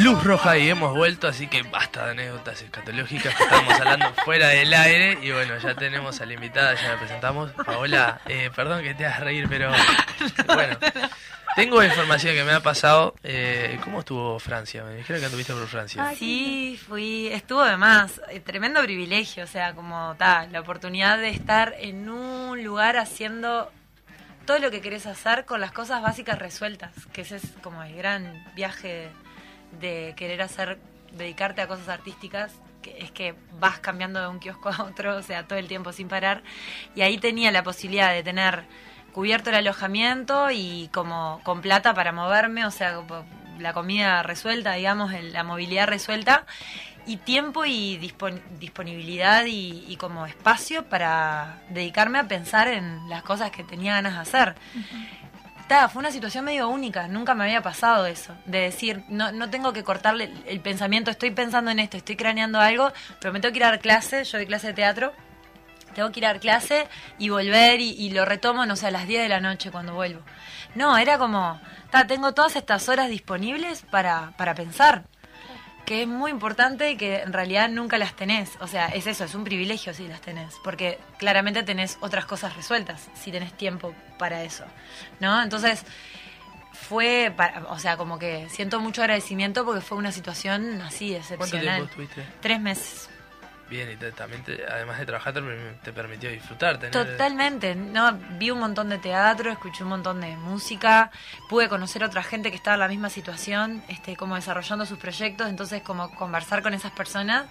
Luz roja y hemos vuelto, así que basta de anécdotas escatológicas que estábamos hablando fuera del aire. Y bueno, ya tenemos a la invitada, ya la presentamos. Paola, eh, perdón que te hagas reír, pero bueno, tengo información que me ha pasado. Eh, ¿Cómo estuvo Francia? Me dijeron que anduviste por Francia. Sí, fui, estuvo además, eh, tremendo privilegio, o sea, como tal, la oportunidad de estar en un lugar haciendo todo lo que querés hacer con las cosas básicas resueltas, que ese es como el gran viaje de querer hacer, dedicarte a cosas artísticas, es que vas cambiando de un kiosco a otro, o sea, todo el tiempo sin parar. Y ahí tenía la posibilidad de tener cubierto el alojamiento y como con plata para moverme, o sea, la comida resuelta, digamos, la movilidad resuelta y tiempo y disponibilidad y, como espacio para dedicarme a pensar en las cosas que tenía ganas de hacer fue una situación medio única, nunca me había pasado eso, de decir, no, no tengo que cortarle el pensamiento, estoy pensando en esto, estoy craneando algo, pero me tengo que ir a dar clase, yo doy clase de teatro, tengo que ir a dar clase y volver y, lo retomo, no sé, a las 10 de la noche cuando vuelvo. No, era como, tengo todas estas horas disponibles para, para pensar que es muy importante y que en realidad nunca las tenés. O sea, es eso, es un privilegio si las tenés, porque claramente tenés otras cosas resueltas si tenés tiempo para eso, ¿no? Entonces, fue, o sea, como que siento mucho agradecimiento porque fue una situación así excepcional. ¿Cuánto tiempo estuviste? Tres meses. Bien, y también, además de trabajar, te, permitió disfrutar. Totalmente. No, vi un montón de teatro, escuché un montón de música, pude conocer a otra gente que estaba en la misma situación, este, como desarrollando sus proyectos, entonces como conversar con esas personas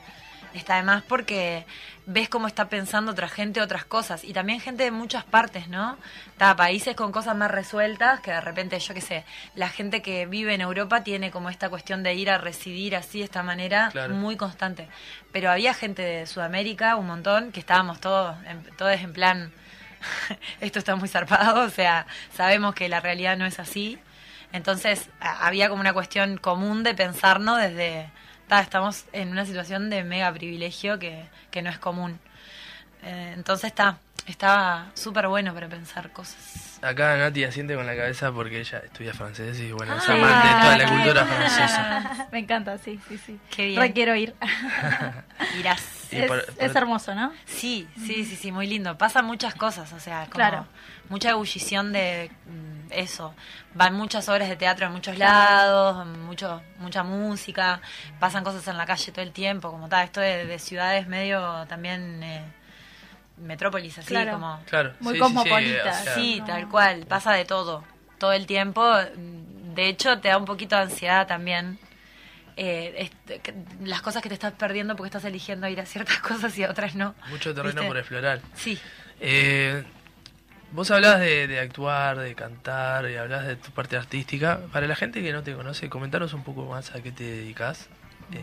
está además porque ves cómo está pensando otra gente otras cosas y también gente de muchas partes, ¿no? Está países con cosas más resueltas que de repente, yo qué sé, la gente que vive en Europa tiene como esta cuestión de ir a residir así de esta manera muy constante. Pero había gente de Sudamérica, un montón, que estábamos todos en, todos en plan esto está muy zarpado, o sea, sabemos que la realidad no es así. Entonces, había como una cuestión común de pensarnos desde estamos en una situación de mega privilegio que, no es común. Eh, entonces está, estaba súper bueno para pensar cosas. Acá Nati asiente con la cabeza porque ella estudia francés y bueno, es amante de toda la cultura francesa. Me encanta, sí, sí, sí. Qué bien. quiero ir. Irás. Es, hermoso, ¿no? Sí, sí, sí, sí, muy lindo. Pasan muchas cosas, o sea, como mucha ebullición de mm, eso. Van muchas obras de teatro en muchos lados, mucho, mucha música, pasan cosas en la calle todo el tiempo, como tal, esto de, ciudades medio también... Eh, metrópolis así como claro. muy cosmopolita sí, tal cual pasa de todo todo el tiempo de hecho te da un poquito de ansiedad también eh, las cosas que te estás perdiendo porque estás eligiendo ir a ciertas cosas y a otras no. Mucho terreno por explorar. Sí. Eh, vos hablabas de, actuar, de cantar, y hablabas de tu parte artística. Para la gente que no te conoce, comentaros un poco más a qué te dedicas. Eh,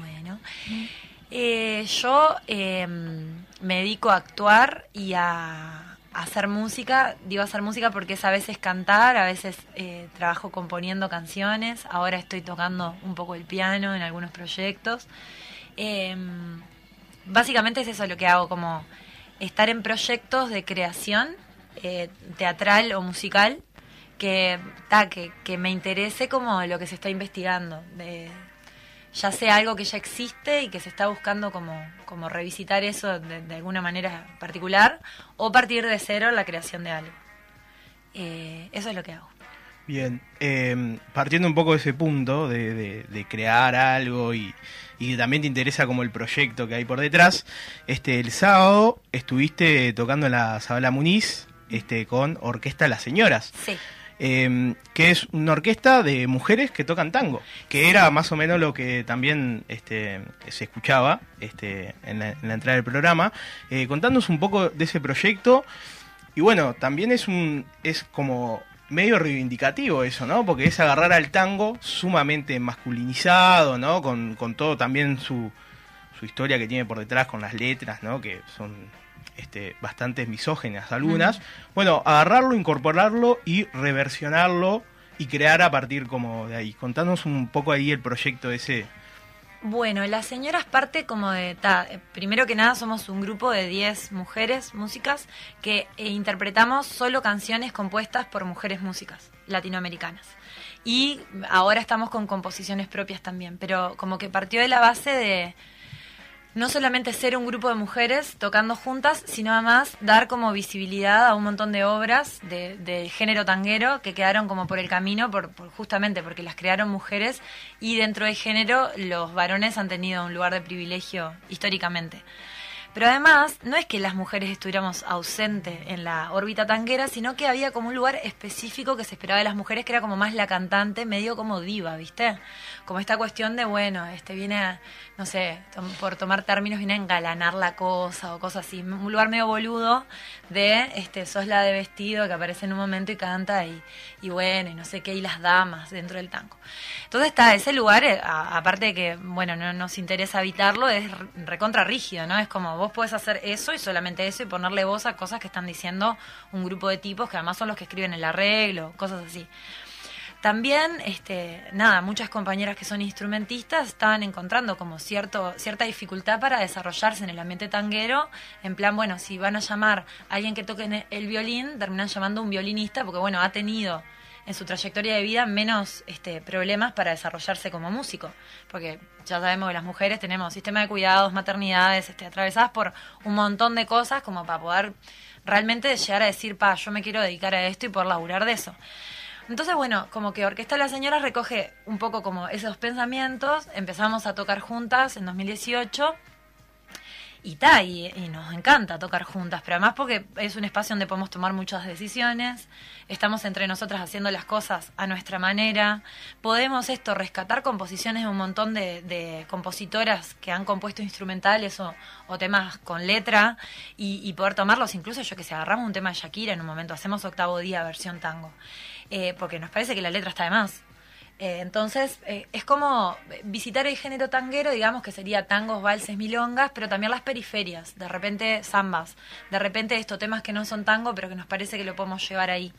bueno. yo em, me dedico a actuar y a hacer música, digo hacer música porque es a veces cantar, a veces eh, trabajo componiendo canciones, ahora estoy tocando un poco el piano en algunos proyectos. Em, básicamente es eso lo que hago, como estar en proyectos de creación eh, teatral o musical que, que, que me interese como lo que se está investigando. De, ya sea algo que ya existe y que se está buscando como, como revisitar eso de, alguna manera particular, o partir de cero la creación de algo. Eh, eso es lo que hago. Bien, em, partiendo un poco de ese punto de, crear algo y, y, también te interesa como el proyecto que hay por detrás, este el sábado estuviste tocando en la Sabala Muniz este, con Orquesta Las Señoras. Sí. Em, que es una orquesta de mujeres que tocan tango, que era más o menos lo que también este, se escuchaba este, en, la, entrada del programa, eh, contándonos un poco de ese proyecto. Y bueno, también es un es como medio reivindicativo eso, ¿no? Porque es agarrar al tango sumamente masculinizado, ¿no? Con, con todo también su, su historia que tiene por detrás con las letras, ¿no? Que son este, bastante misógenas algunas. Bueno, agarrarlo, incorporarlo y reversionarlo y crear a partir como de ahí. Contanos un poco ahí el proyecto ese. Bueno, las señoras parte como de, primero que nada somos un grupo de 10 mujeres músicas que eh, interpretamos solo canciones compuestas por mujeres músicas latinoamericanas. Y ahora estamos con composiciones propias también, pero como que partió de la base de no solamente ser un grupo de mujeres tocando juntas, sino además dar como visibilidad a un montón de obras de, género tanguero que quedaron como por el camino, por, por justamente porque las crearon mujeres y dentro del género los varones han tenido un lugar de privilegio históricamente. Pero además, no es que las mujeres estuviéramos ausentes en la órbita tanguera, sino que había como un lugar específico que se esperaba de las mujeres, que era como más la cantante, medio como diva, ¿viste? Como esta cuestión de, bueno, este viene a, no sé, por tomar términos, viene a engalanar la cosa o cosas así. Un lugar medio boludo de, este, sos la de vestido que aparece en un momento y canta y, y bueno, y no sé qué, y las damas dentro del tango. Entonces está ese lugar, eh, aparte de que, bueno, no nos interesa habitarlo, es re- recontra rígido, ¿no? Es como podés hacer eso y solamente eso y ponerle voz a cosas que están diciendo un grupo de tipos que además son los que escriben el arreglo, cosas así. También, este, nada, muchas compañeras que son instrumentistas estaban encontrando como cierto, cierta dificultad para desarrollarse en el ambiente tanguero, en plan, bueno, si van a llamar a alguien que toque el violín, terminan llamando a un violinista, porque bueno, ha tenido en su trayectoria de vida menos este, problemas para desarrollarse como músico, porque ya sabemos que las mujeres tenemos sistema de cuidados, maternidades, este, atravesadas por un montón de cosas como para poder realmente llegar a decir, pa, yo me quiero dedicar a esto y poder laburar de eso. Entonces, bueno, como que Orquesta de las Señoras recoge un poco como esos pensamientos, empezamos a tocar juntas en 2018 y ta, y, nos encanta tocar juntas, pero además porque es un espacio donde podemos tomar muchas decisiones, estamos entre nosotras haciendo las cosas a nuestra manera, podemos esto, rescatar composiciones de un montón de, de compositoras que han compuesto instrumentales o, o temas con letra y, y poder tomarlos, incluso yo que sé, agarramos un tema de Shakira en un momento, hacemos octavo día versión tango, eh, porque nos parece que la letra está de más. Eh, entonces, eh, es como visitar el género tanguero, digamos que sería tangos, valses, milongas, pero también las periferias, de repente zambas, de repente estos temas que no son tango, pero que nos parece que lo podemos llevar ahí.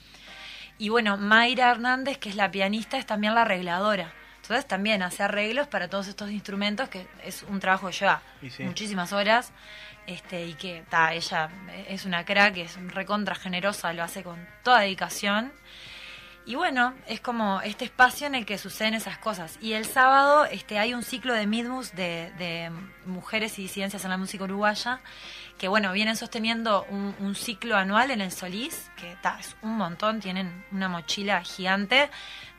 Y bueno, Mayra Hernández, que es la pianista, es también la arregladora. Entonces también hace arreglos para todos estos instrumentos, que es un trabajo que lleva sí. muchísimas horas. Este, y que ta, ella es una crack, es recontra generosa, lo hace con toda dedicación. Y bueno, es como este espacio en el que suceden esas cosas. Y el sábado este, hay un ciclo de Midmus de, de mujeres y disidencias en la música uruguaya, que bueno, vienen sosteniendo un, ciclo anual en el Solís, que ta, es un montón, tienen una mochila gigante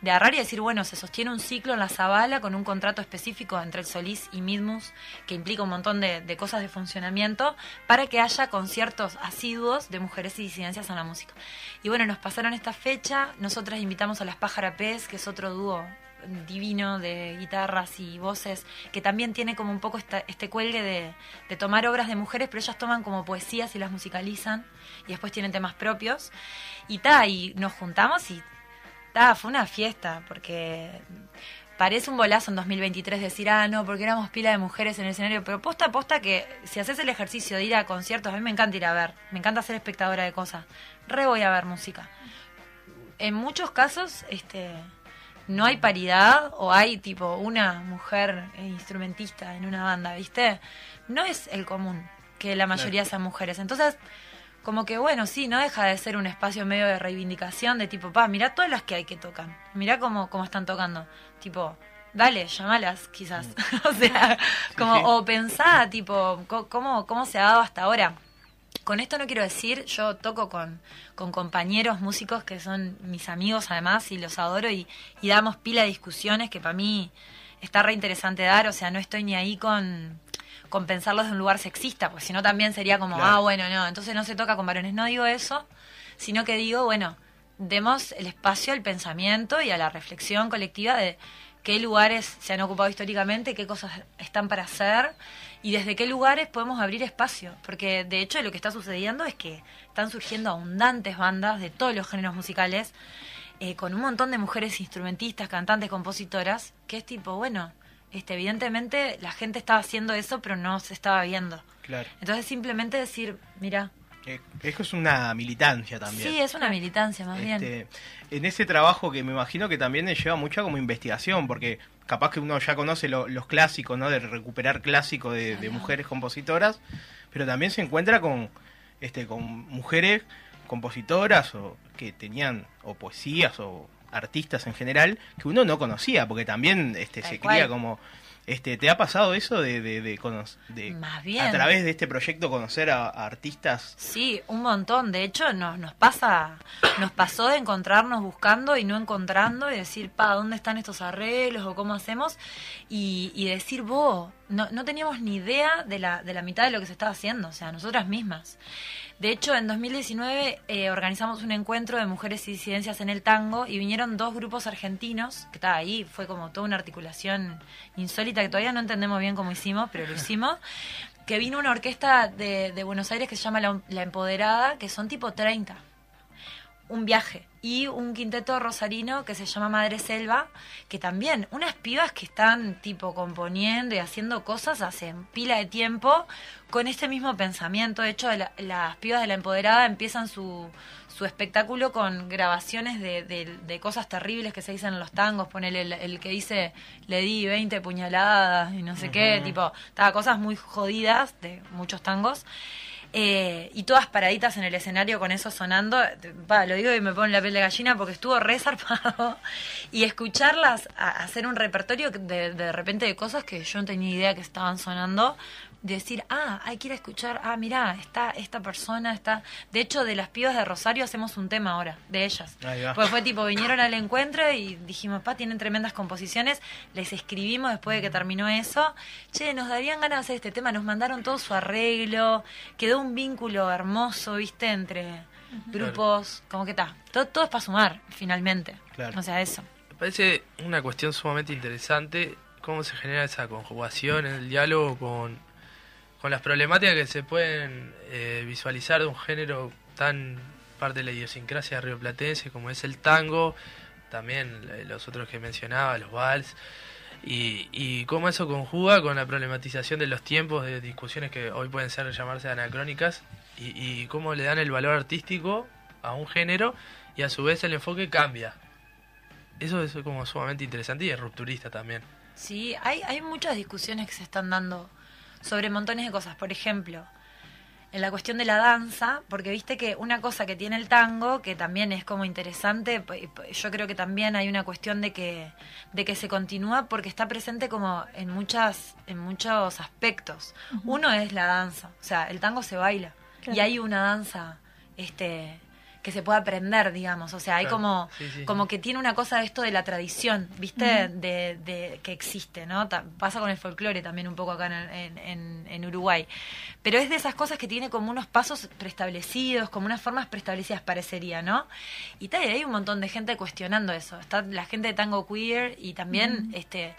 de agarrar y decir, bueno, se sostiene un ciclo en la Zabala con un contrato específico entre el Solís y Midmus, que implica un montón de, de cosas de funcionamiento, para que haya conciertos asiduos de mujeres y disidencias en la música. Y bueno, nos pasaron esta fecha, nosotras invitamos a las Pájarapés, que es otro dúo divino de guitarras y voces, que también tiene como un poco este cuelgue de, de tomar obras de mujeres, pero ellas toman como poesías y las musicalizan, y después tienen temas propios. Y ta, y nos juntamos y ta, fue una fiesta, porque parece un bolazo en 2023 decir, ah, no, porque éramos pila de mujeres en el escenario, pero posta a posta que si haces el ejercicio de ir a conciertos, a mí me encanta ir a ver, me encanta ser espectadora de cosas, re voy a ver música. En muchos casos, este no hay paridad o hay tipo una mujer eh, instrumentista en una banda, ¿viste? No es el común que la mayoría sean mujeres. Entonces, como que bueno, sí, no deja de ser un espacio medio de reivindicación de tipo, pa, mirá todas las que hay que tocan, mirá cómo, cómo están tocando, tipo, dale, llamalas quizás, o sea, como, sí. o pensá, tipo, cómo, cómo se ha dado hasta ahora. Con esto no quiero decir, yo toco con, con compañeros músicos que son mis amigos además y los adoro y, y damos pila de discusiones que para mí está re interesante dar, o sea, no estoy ni ahí con, con pensarlos de un lugar sexista, pues si no también sería como, Claro. ah, bueno, no, entonces no se toca con varones. No digo eso, sino que digo, bueno, demos el espacio al pensamiento y a la reflexión colectiva de qué lugares se han ocupado históricamente, qué cosas están para hacer y desde qué lugares podemos abrir espacio. Porque de hecho lo que está sucediendo es que están surgiendo abundantes bandas de todos los géneros musicales eh, con un montón de mujeres instrumentistas, cantantes, compositoras, que es tipo, bueno, este, evidentemente la gente estaba haciendo eso pero no se estaba viendo. Claro. Entonces simplemente decir, mira, Eh, Eso es una militancia también. sí, es una militancia más bien. Este, en ese trabajo que me imagino que también le lleva mucha como investigación, porque capaz que uno ya conoce lo- los clásicos, ¿no? De recuperar clásicos de, de mujeres compositoras, pero también se encuentra con, este, con mujeres compositoras o que tenían o poesías o artistas en general que uno no conocía, porque también este, Tal se cual. cría como... Este, ¿Te ha pasado eso de, de, de Más bien. a través de este proyecto conocer a, a artistas? Sí, un montón. De hecho, nos, nos pasa, nos pasó de encontrarnos buscando y no encontrando y decir, pa, ¿dónde están estos arreglos o cómo hacemos? Y, y decir, vos, no, no teníamos ni idea de la, de la mitad de lo que se estaba haciendo, o sea, nosotras mismas. De hecho, en 2019 eh, organizamos un encuentro de mujeres y disidencias en el tango y vinieron dos grupos argentinos, que estaba ahí, fue como toda una articulación insólita que todavía no entendemos bien cómo hicimos, pero lo hicimos que vino una orquesta de, de Buenos Aires que se llama La, La Empoderada, que son tipo 30. Un viaje. Y un quinteto rosarino que se llama Madre Selva, que también, unas pibas que están tipo componiendo y haciendo cosas hace pila de tiempo con este mismo pensamiento. De hecho, la- las pibas de La Empoderada empiezan su, su espectáculo con grabaciones de, de- de cosas terribles que se dicen en los tangos. Ponele el, el que dice, le di 20 puñaladas y no sé qué, tipo, estaba cosas muy jodidas de muchos tangos. Eh, y todas paraditas en el escenario con eso sonando. Va, lo digo y me pone la piel de gallina porque estuvo re zarpado. Y escucharlas hacer un repertorio de, de repente de cosas que yo no tenía idea que estaban sonando. Decir, ah, hay que ir a escuchar, ah, mirá, está esta persona, está... De hecho, de las pibas de Rosario hacemos un tema ahora, de ellas. Ahí va. Pues fue tipo, vinieron al encuentro y dijimos, pa, tienen tremendas composiciones. Les escribimos después de que terminó eso. Che, nos darían ganas de hacer este tema. Nos mandaron todo su arreglo. Quedó un vínculo hermoso, viste, entre grupos. Como que está. Todo, todo es para sumar, finalmente. Claro. O sea, eso. Me parece una cuestión sumamente interesante cómo se genera esa conjugación en el diálogo con, con las problemáticas que se pueden eh, visualizar de un género tan parte de la idiosincrasia rioplatense como es el tango, también los otros que mencionaba, los vals, y, y cómo eso conjuga con la problematización de los tiempos de discusiones que hoy pueden ser llamarse anacrónicas, y, y cómo le dan el valor artístico a un género y a su vez el enfoque cambia. Eso es como sumamente interesante y es rupturista también. Sí, hay, hay muchas discusiones que se están dando sobre montones de cosas. Por ejemplo, en la cuestión de la danza, porque viste que una cosa que tiene el tango, que también es como interesante, yo creo que también hay una cuestión de que, de que se continúa porque está presente como en muchas, en muchos aspectos. Uno es la danza, o sea, el tango se baila. Claro. Y hay una danza, este que se puede aprender, digamos, o sea, hay Claro, como, sí, sí. como que tiene una cosa de esto de la tradición, ¿viste? de, de- que existe, ¿no? Ta- pasa con el folclore también un poco acá en, en- en- en Uruguay. Pero es de esas cosas que tiene como unos pasos preestablecidos, como unas formas preestablecidas parecería, ¿no? Y tal, y hay un montón de gente cuestionando eso. Está la gente de tango queer y también este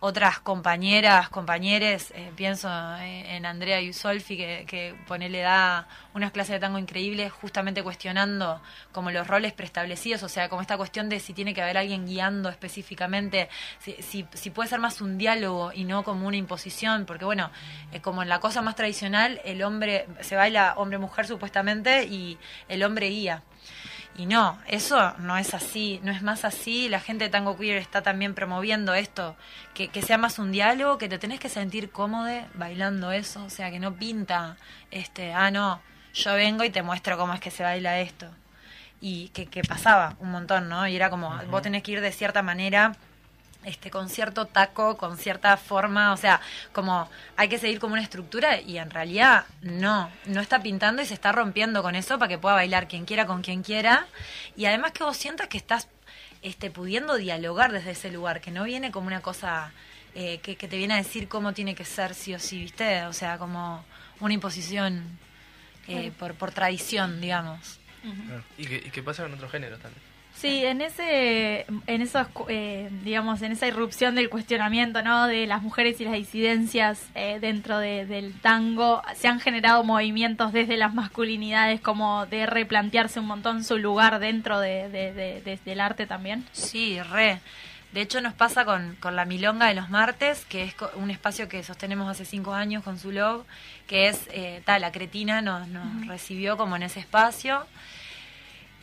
otras compañeras, compañeros, eh, pienso en, en Andrea Yusolfi, que, que ponele da unas clases de tango increíbles, justamente cuestionando como los roles preestablecidos, o sea, como esta cuestión de si tiene que haber alguien guiando específicamente, si, si, si puede ser más un diálogo y no como una imposición, porque bueno, eh, como en la cosa más tradicional, el hombre, se baila hombre-mujer supuestamente y el hombre guía. Y no, eso no es así, no es más así. La gente de Tango Queer está también promoviendo esto, que, que sea más un diálogo, que te tenés que sentir cómodo bailando eso, o sea, que no pinta, este, ah, no, yo vengo y te muestro cómo es que se baila esto. Y que, que pasaba un montón, ¿no? Y era como, vos tenés que ir de cierta manera este, con cierto taco, con cierta forma, o sea, como hay que seguir como una estructura y en realidad no, no está pintando y se está rompiendo con eso para que pueda bailar quien quiera con quien quiera y además que vos sientas que estás este, pudiendo dialogar desde ese lugar, que no viene como una cosa eh, que, que te viene a decir cómo tiene que ser sí o sí, ¿viste? O sea, como una imposición eh, por, por tradición, digamos. Y que, y que pasa con otros géneros también. Sí, en ese, en esos, eh, digamos, en esa irrupción del cuestionamiento, ¿no? De las mujeres y las disidencias eh, dentro de- del tango, se han generado movimientos desde las masculinidades como de replantearse un montón su lugar dentro de, de- de- de- del arte también. Sí, re. De hecho, nos pasa con, con la Milonga de los martes, que es un espacio que sostenemos hace cinco años con su log, que es, eh, tal, la cretina nos, nos recibió como en ese espacio.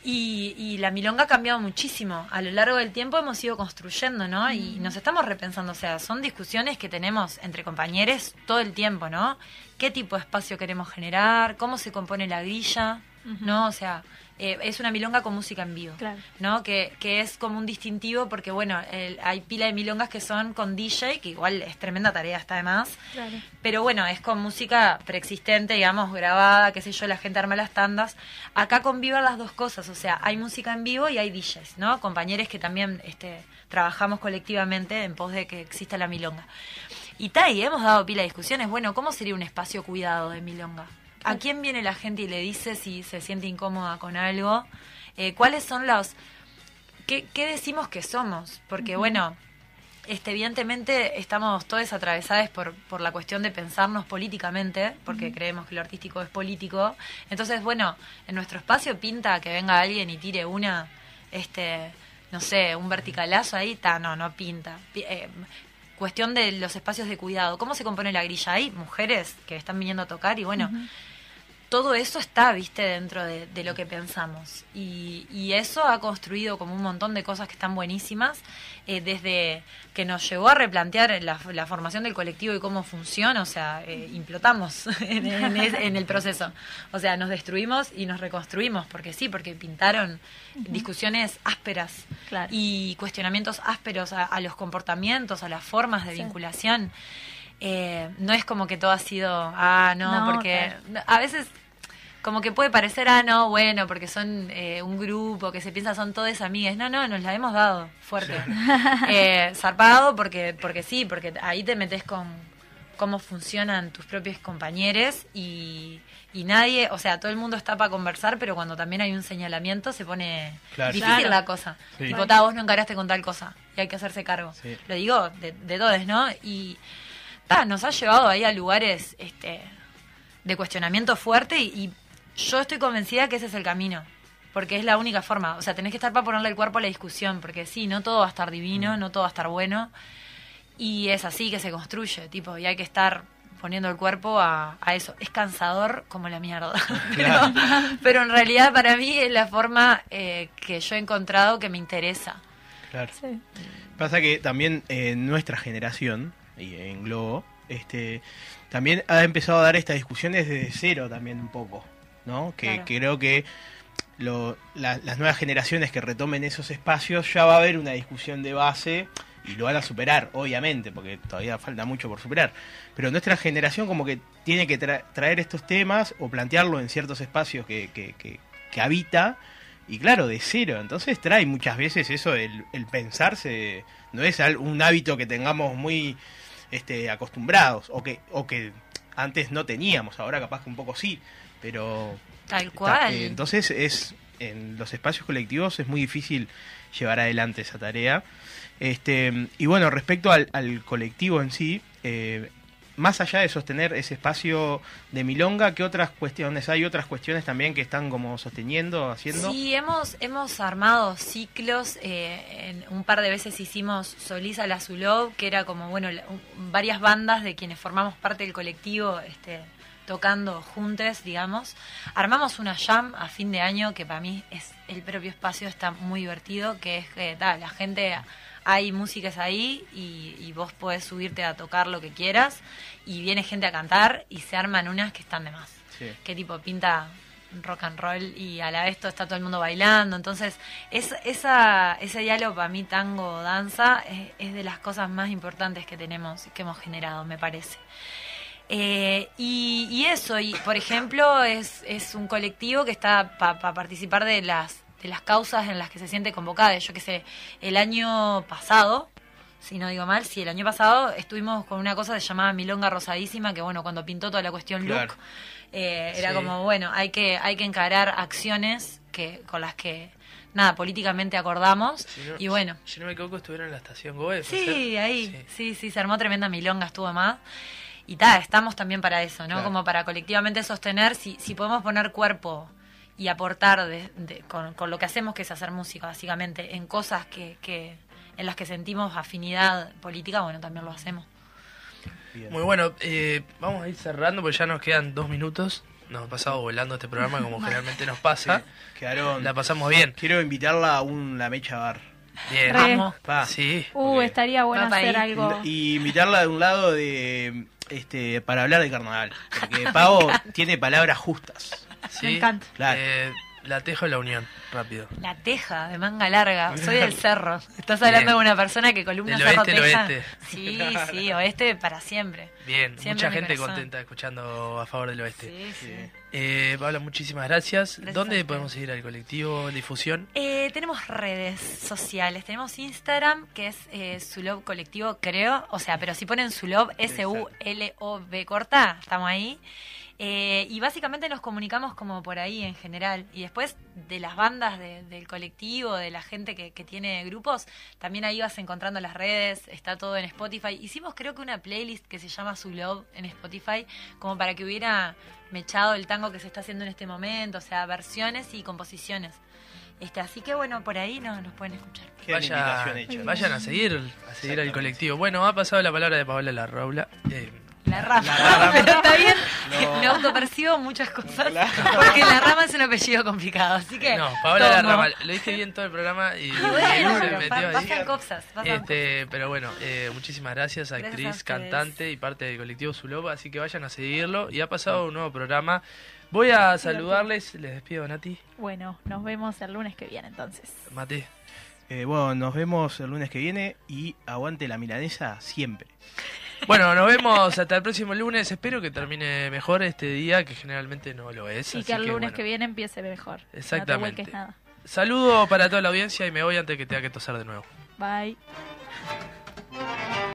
Y, y la milonga ha cambiado muchísimo. A lo largo del tiempo hemos ido construyendo, ¿no? Y nos estamos repensando. O sea, son discusiones que tenemos entre compañeros todo el tiempo, ¿no? ¿Qué tipo de espacio queremos generar? ¿Cómo se compone la grilla? ¿No? O sea, eh, es una milonga con música en vivo, Claro. ¿no? Que, que es como un distintivo porque, bueno, el- hay pila de milongas que son con DJ, que igual es tremenda tarea, está de más. Claro. Pero bueno, es con música preexistente, digamos, grabada, qué sé yo, la gente arma las tandas. Acá conviven las dos cosas, o sea, hay música en vivo y hay DJs, ¿no? Compañeros que también este, trabajamos colectivamente en pos de que exista la milonga. Y Tai, hemos dado pila de discusiones, bueno, ¿cómo sería un espacio cuidado de milonga? ¿A quién viene la gente y le dice si se siente incómoda con algo? Eh, ¿Cuáles son los... ¿Qué, qué decimos que somos? Porque bueno, este, evidentemente estamos todos atravesados por, por la cuestión de pensarnos políticamente, porque creemos que lo artístico es político. Entonces, bueno, en nuestro espacio pinta que venga alguien y tire una, este, no sé, un verticalazo ahí, ta, no, no pinta. Pi- eh, cuestión de los espacios de cuidado. ¿Cómo se compone la grilla? Hay mujeres que están viniendo a tocar y bueno, todo eso está, viste, dentro de, de lo que pensamos. Y, y eso ha construido como un montón de cosas que están buenísimas, eh, desde que nos llevó a replantear la, la formación del colectivo y cómo funciona, o sea, eh, implotamos en, en es- en el proceso. O sea, nos destruimos y nos reconstruimos, porque sí, porque pintaron discusiones ásperas Claro. y cuestionamientos ásperos a, a los comportamientos, a las formas de Sí. vinculación. Eh, no es como que todo ha sido, ah, no, No, porque a veces como que puede parecer, ah, no, bueno, porque son eh, un grupo que se piensa son todas amigas. No, no, nos la hemos dado fuerte. Eh, zarpado porque, porque sí, porque ahí te metes con cómo funcionan tus propios compañeros y, y nadie, o sea, todo el mundo está para conversar, pero cuando también hay un señalamiento se pone Claro. difícil Claro. la cosa. Sí. Tipo, "Ta, vos no encaraste con tal cosa y hay que hacerse cargo. Sí. Lo digo de, de todos, ¿no? Y ta, nos ha llevado ahí a lugares este, de cuestionamiento fuerte y, y yo estoy convencida que ese es el camino. Porque es la única forma. O sea, tenés que estar para ponerle el cuerpo a la discusión. Porque sí, no todo va a estar divino, no todo va a estar bueno. Y es así que se construye, tipo, y hay que estar poniendo el cuerpo a, a eso. Es cansador como la mierda. pero, pero en realidad para mí es la forma eh, que yo he encontrado que me interesa. Claro. Sí. Pasa que también eh, nuestra generación, y en Globo, este, también ha empezado a dar estas discusiones desde cero también un poco, ¿no? Que, Claro. creo que lo- la- las nuevas generaciones que retomen esos espacios ya va a haber una discusión de base y lo van a superar, obviamente, porque todavía falta mucho por superar. Pero nuestra generación como que tiene que tra- traer estos temas o plantearlo en ciertos espacios que, que, que- que habita y claro, de cero. Entonces trae muchas veces eso, el, el pensarse, no es un hábito que tengamos muy este, acostumbrados o que, o que antes no teníamos, ahora capaz que un poco sí, pero... Tal está- cual. eh, entonces es en los espacios colectivos es muy difícil llevar adelante esa tarea. Este, y bueno, respecto al, al colectivo en sí, eh, más allá de sostener ese espacio de milonga, ¿qué otras cuestiones? Hay otras cuestiones también que están como sosteniendo, haciendo. Sí, hemos, hemos armado ciclos. eh, en un par de veces hicimos Solís al Azulov, que era como, bueno, la- varias bandas de quienes formamos parte del colectivo este, tocando juntes, digamos. Armamos una jam a fin de año que para mí es el propio espacio, está muy divertido, que es que ta, la gente, hay músicas ahí y, y vos podés subirte a tocar lo que quieras y viene gente a cantar y se arman unas que están de más Sí. que tipo pinta rock and roll y a la vez todo está todo el mundo bailando. Entonces, es, esa, ese diálogo para mí, tango, danza, es, es de las cosas más importantes que tenemos, que hemos generado, me parece. Eh, y, y eso, y por ejemplo, es, es un colectivo que está para participar de las, de las causas en las que se siente convocada. Yo que sé, el año pasado, si no digo mal, sí, el año pasado estuvimos con una cosa que se llamaba Milonga Rosadísima, que bueno, cuando pintó toda la cuestión Claro. look, eh, era Sí. como, bueno, hay que, hay que encarar acciones que con las que, nada, políticamente acordamos. Si no- y bueno, Si no me equivoco, estuvieron en la estación Goes. ¿puede Sí, ahí, Sí. sí, sí, se armó tremenda milonga, estuvo más. Y ta, estamos también para eso, ¿no? Claro. Como para colectivamente sostener, si, si podemos poner cuerpo y aportar de- de- con, con lo que hacemos, que es hacer música, básicamente, en cosas que, que en las que sentimos afinidad política, bueno, también lo hacemos. Bien. Muy bueno, eh, vamos a ir cerrando porque ya nos quedan dos minutos. Nos ha pasado volando este programa como generalmente nos pasa. Quedaron. La pasamos bien. Quiero invitarla a un La Mecha Bar. Bien. Re. Vamos. Pa. Sí. Uh, estaría bueno hacer ahí. algo. Y invitarla de un lado de este para hablar de carnaval. Porque Pavo tiene palabras justas. Sí. Me encanta. Claro. Eh, La Teja o la Unión, rápido. La Teja, de manga larga. Soy del cerro. Estás hablando Bien. de una persona que columna Del cerro oeste Teja. oeste. Sí, sí, oeste para siempre. Bien, Siempre mucha gente corazón. contenta escuchando a favor del oeste. Sí, sí. Eh, Paula, muchísimas gracias. ¿Dónde podemos seguir al colectivo difusión? Eh, tenemos redes sociales, tenemos Instagram, que es eh, Sulov Colectivo, creo. O sea, pero si ponen Sulov, S-U-L-O-V corta, estamos ahí. Eh, y básicamente nos comunicamos como por ahí en general. Y después de las bandas de- del colectivo, de la gente que, que tiene grupos, también ahí vas encontrando las redes, está todo en Spotify. Hicimos creo que una playlist que se llama Sulov en Spotify, como para que hubiera mechado el tango que se está haciendo en este momento, o sea, versiones y composiciones. Este, así que bueno, por ahí no, nos pueden escuchar. Hecha. vayan a seguir, a seguir al colectivo. Bueno, ha pasado la palabra de Paola Larraula. Eh, La rama, La rama. pero está bien. No. Me autopercibo muchas cosas. Porque la rama es un apellido complicado. Así que. no, Paola tomo. Larramal. Lo dije bien todo el programa y, Y y bueno, se metió pa- ahí. pasan cosas. pasan Este, pero bueno, eh, muchísimas gracias, actriz, cantante y parte del colectivo Zuloba, así que vayan a seguirlo. Y ha pasado un nuevo programa. Voy a saludarles, les despido, Nati, Bueno, nos vemos el lunes que viene entonces. Mate. Eh, bueno, nos vemos el lunes que viene y aguante la milanesa siempre. Bueno, nos vemos hasta el próximo lunes. Espero que termine mejor este día, que generalmente no lo es. Y que el lunes bueno. que viene empiece mejor. Exactamente. No te nada. Saludo para toda la audiencia y me voy antes que tenga que toser de nuevo. Bye.